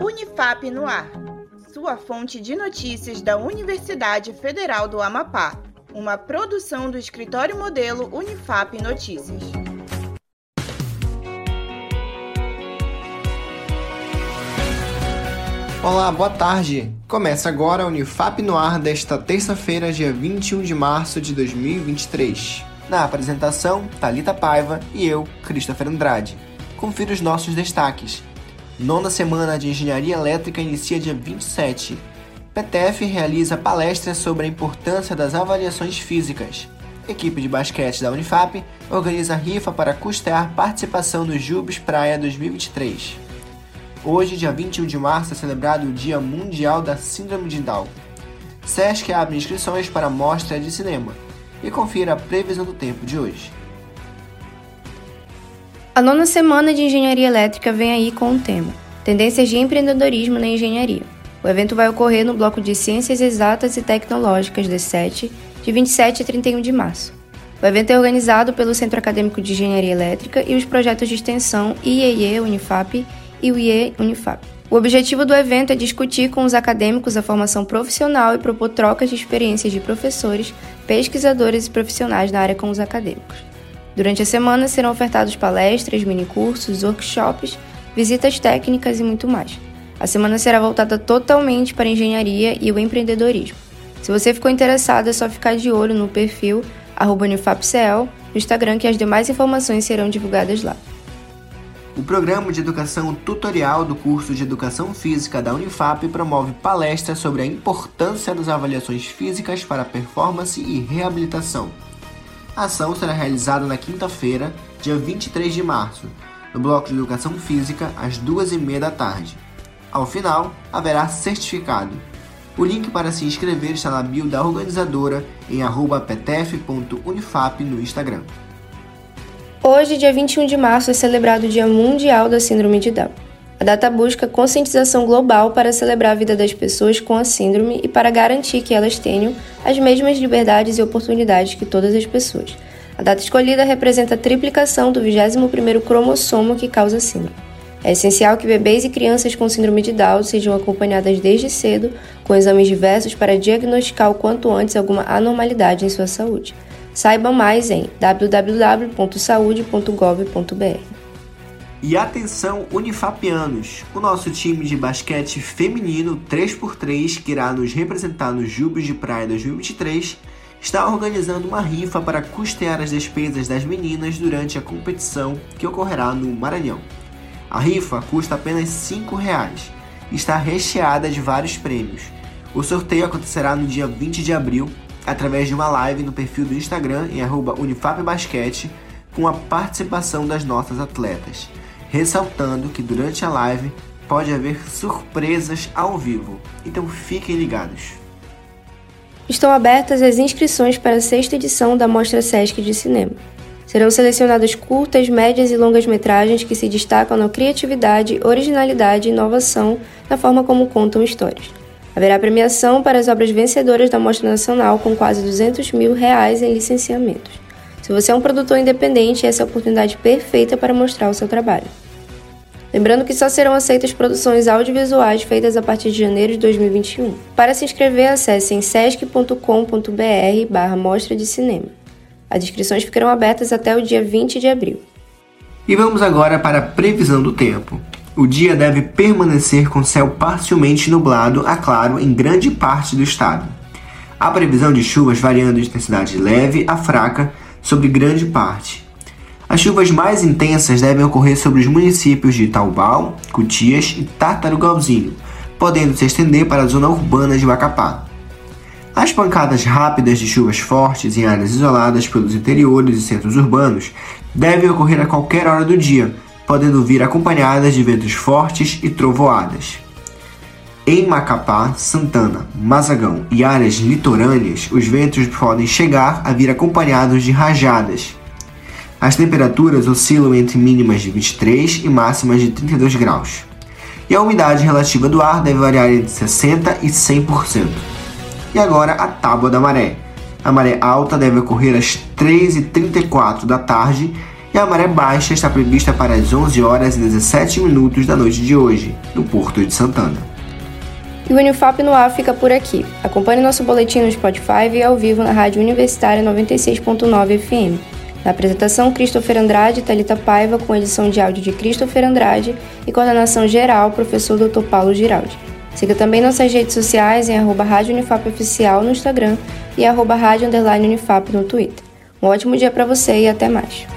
Unifap no ar. Sua fonte de notícias da Universidade Federal do Amapá. Uma produção do escritório modelo Unifap Notícias. Olá, boa tarde. Começa agora a Unifap no ar desta terça-feira, dia 21 de março de 2023. Na apresentação, Talita Paiva e eu, Christopher Andrade. Confira os nossos destaques. Nona semana de Engenharia Elétrica inicia dia 27. PTF realiza palestra sobre a importância das avaliações físicas. Equipe de basquete da Unifap organiza rifa para custear participação no Jubes Praia 2023. Hoje, dia 21 de março, é celebrado o Dia Mundial da Síndrome de Down. SESC abre inscrições para mostra de cinema. E confira a previsão do tempo de hoje. A nona semana de Engenharia Elétrica vem aí com o tema Tendências de Empreendedorismo na Engenharia. O evento vai ocorrer no bloco de Ciências Exatas e Tecnológicas D7, de 27 a 31 de março. O evento é organizado pelo Centro Acadêmico de Engenharia Elétrica e os projetos de extensão IEE Unifap e o IE Unifap. O objetivo do evento é discutir com os acadêmicos a formação profissional e propor trocas de experiências de professores, pesquisadores e profissionais na área com os acadêmicos. Durante a semana serão ofertados palestras, minicursos, workshops, visitas técnicas e muito mais. A semana será voltada totalmente para a engenharia e o empreendedorismo. Se você ficou interessado, é só ficar de olho no perfil UnifapCL no Instagram que as demais informações serão divulgadas lá. O programa de educação tutorial do curso de Educação Física da Unifap promove palestras sobre a importância das avaliações físicas para performance e reabilitação. A ação será realizada na quinta-feira, dia 23 de março, no Bloco de Educação Física, às duas e meia da tarde. Ao final, haverá certificado. O link para se inscrever está na bio da organizadora em ptf.unifap no Instagram. Hoje, dia 21 de março, é celebrado o Dia Mundial da Síndrome de Down. A data busca conscientização global para celebrar a vida das pessoas com a síndrome e para garantir que elas tenham as mesmas liberdades e oportunidades que todas as pessoas. A data escolhida representa a triplicação do 21º cromossomo que causa a síndrome. É essencial que bebês e crianças com síndrome de Down sejam acompanhadas desde cedo com exames diversos para diagnosticar o quanto antes alguma anormalidade em sua saúde. Saiba mais em www.saude.gov.br. E atenção Unifapianos, o nosso time de basquete feminino 3x3 que irá nos representar nos Jubes de Praia 2023 está organizando uma rifa para custear as despesas das meninas durante a competição que ocorrerá no Maranhão. A rifa custa apenas R$ reais e está recheada de vários prêmios. O sorteio acontecerá no dia 20 de abril através de uma live no perfil do Instagram em unifapbasquete com a participação das nossas atletas ressaltando que durante a live pode haver surpresas ao vivo, então fiquem ligados. Estão abertas as inscrições para a sexta edição da Mostra Sesc de Cinema. Serão selecionadas curtas, médias e longas metragens que se destacam na criatividade, originalidade e inovação na forma como contam histórias. Haverá premiação para as obras vencedoras da Mostra Nacional com quase 200 mil reais em licenciamentos. Se você é um produtor independente, essa é a oportunidade perfeita para mostrar o seu trabalho. Lembrando que só serão aceitas produções audiovisuais feitas a partir de janeiro de 2021. Para se inscrever, acesse em sesc.com.br barra Mostra de Cinema. As inscrições ficarão abertas até o dia 20 de abril. E vamos agora para a previsão do tempo. O dia deve permanecer com céu parcialmente nublado a claro em grande parte do estado. Há previsão de chuvas variando de intensidade leve a fraca sobre grande parte. As chuvas mais intensas devem ocorrer sobre os municípios de Taubal, Cutias e Tartarugalzinho, podendo se estender para a zona urbana de Macapá. As pancadas rápidas de chuvas fortes em áreas isoladas pelos interiores e centros urbanos devem ocorrer a qualquer hora do dia, podendo vir acompanhadas de ventos fortes e trovoadas. Em Macapá, Santana, Mazagão e áreas litorâneas, os ventos podem chegar a vir acompanhados de rajadas. As temperaturas oscilam entre mínimas de 23 e máximas de 32 graus. E a umidade relativa do ar deve variar entre 60% e 100%. E agora a tábua da maré. A maré alta deve ocorrer às 3h34 da tarde e a maré baixa está prevista para as 11 horas e 17 minutos da noite de hoje, no Porto de Santana. E o Unifap no ar fica por aqui. Acompanhe nosso boletim no Spotify e ao vivo na Rádio Universitária 96.9 FM. Na apresentação, Christopher Andrade e Thalita Paiva, com edição de áudio de Christopher Andrade e coordenação geral, professor Dr. Paulo Giraldi. Siga também nossas redes sociais em arroba Rádio Unifap Oficial no Instagram e arroba Rádio Unifap no Twitter. Um ótimo dia para você e até mais.